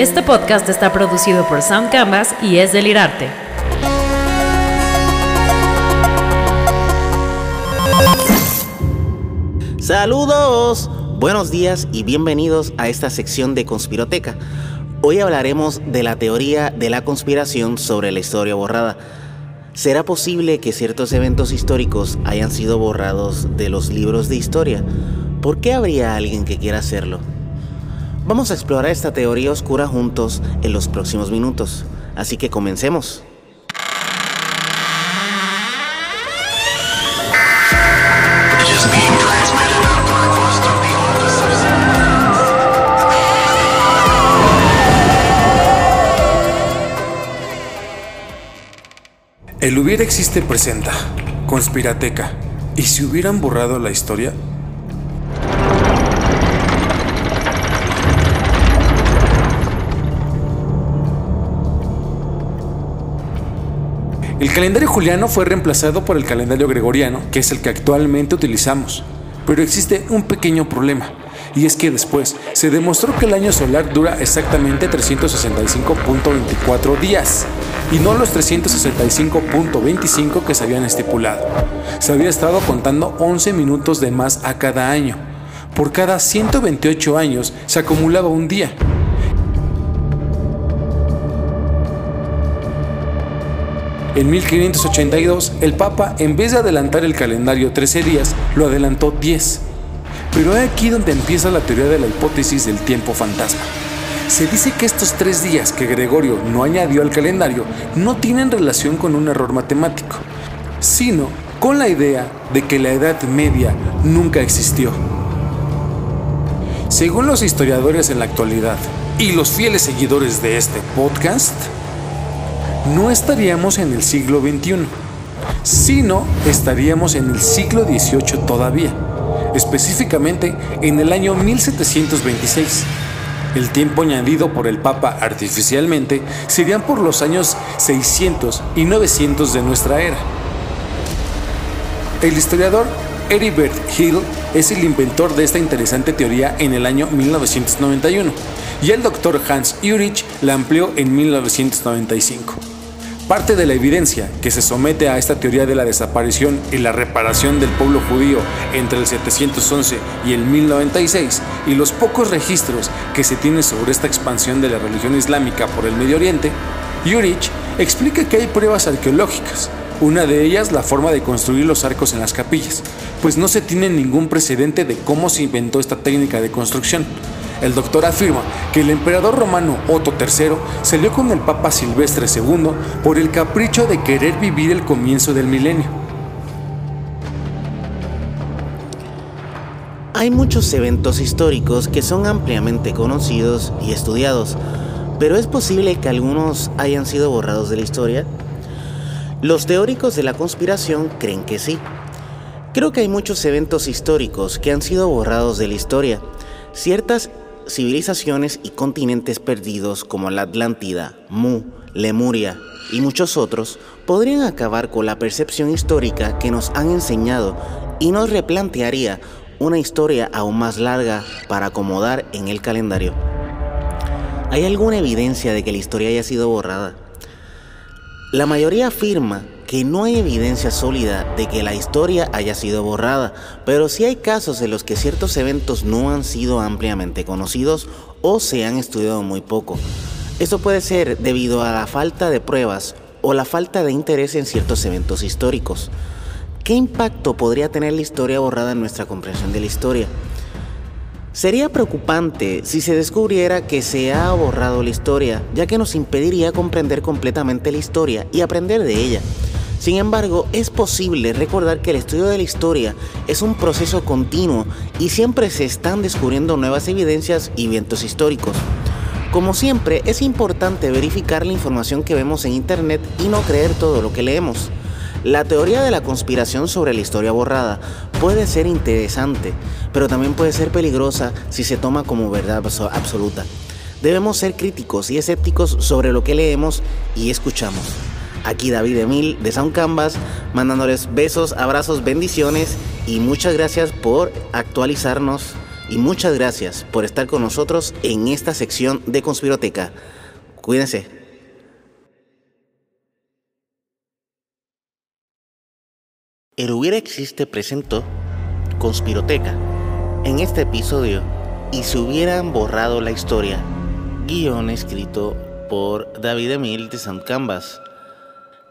Este podcast está producido por Sound Canvas y es Delirarte. Saludos, buenos días y bienvenidos a esta sección de Conspiroteca. Hoy hablaremos de la teoría de la conspiración sobre la historia borrada. ¿Será posible que ciertos eventos históricos hayan sido borrados de los libros de historia? ¿Por qué habría alguien que quiera hacerlo? Vamos a explorar esta teoría oscura juntos en los próximos minutos, así que comencemos. El hubiera existe presenta, conspirateca. ¿Y si hubieran borrado la historia? El calendario juliano fue reemplazado por el calendario gregoriano, que es el que actualmente utilizamos. Pero existe un pequeño problema, y es que después se demostró que el año solar dura exactamente 365.24 días, y no los 365.25 que se habían estipulado. Se había estado contando 11 minutos de más a cada año. Por cada 128 años se acumulaba un día, En 1582, el Papa, en vez de adelantar el calendario 13 días, lo adelantó 10. Pero es aquí donde empieza la teoría de la hipótesis del tiempo fantasma. Se dice que estos tres días que Gregorio no añadió al calendario no tienen relación con un error matemático, sino con la idea de que la Edad Media nunca existió. Según los historiadores en la actualidad y los fieles seguidores de este podcast, no estaríamos en el siglo XXI, sino estaríamos en el siglo XVIII todavía, específicamente en el año 1726. El tiempo añadido por el Papa artificialmente serían por los años 600 y 900 de nuestra era. El historiador Heribert Hill es el inventor de esta interesante teoría en el año 1991 y el doctor Hans Urich la amplió en 1995. Parte de la evidencia que se somete a esta teoría de la desaparición y la reparación del pueblo judío entre el 711 y el 1096 y los pocos registros que se tienen sobre esta expansión de la religión islámica por el Medio Oriente, Urich explica que hay pruebas arqueológicas, una de ellas la forma de construir los arcos en las capillas, pues no se tiene ningún precedente de cómo se inventó esta técnica de construcción. El doctor afirma que el emperador romano Otto III salió con el Papa Silvestre II por el capricho de querer vivir el comienzo del milenio. Hay muchos eventos históricos que son ampliamente conocidos y estudiados, pero ¿es posible que algunos hayan sido borrados de la historia? Los teóricos de la conspiración creen que sí. Creo que hay muchos eventos históricos que han sido borrados de la historia. Ciertas civilizaciones y continentes perdidos como la Atlántida, Mu, Lemuria y muchos otros podrían acabar con la percepción histórica que nos han enseñado y nos replantearía una historia aún más larga para acomodar en el calendario. ¿Hay alguna evidencia de que la historia haya sido borrada? La mayoría afirma que no hay evidencia sólida de que la historia haya sido borrada, pero sí hay casos en los que ciertos eventos no han sido ampliamente conocidos o se han estudiado muy poco. Esto puede ser debido a la falta de pruebas o la falta de interés en ciertos eventos históricos. ¿Qué impacto podría tener la historia borrada en nuestra comprensión de la historia? Sería preocupante si se descubriera que se ha borrado la historia, ya que nos impediría comprender completamente la historia y aprender de ella. Sin embargo, es posible recordar que el estudio de la historia es un proceso continuo y siempre se están descubriendo nuevas evidencias y eventos históricos. Como siempre, es importante verificar la información que vemos en Internet y no creer todo lo que leemos. La teoría de la conspiración sobre la historia borrada puede ser interesante, pero también puede ser peligrosa si se toma como verdad absoluta. Debemos ser críticos y escépticos sobre lo que leemos y escuchamos. Aquí David Emil de Sound Canvas, mandándoles besos, abrazos, bendiciones y muchas gracias por actualizarnos y muchas gracias por estar con nosotros en esta sección de Conspiroteca. Cuídense. El Hubiera Existe presentó Conspiroteca. En este episodio, y se hubieran borrado la historia, guion escrito por David Emil de San Canvas.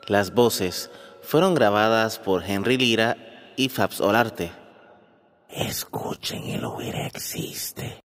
Las voces fueron grabadas por Henry Lira y Fabs Olarte. Escuchen, el hubiera existe.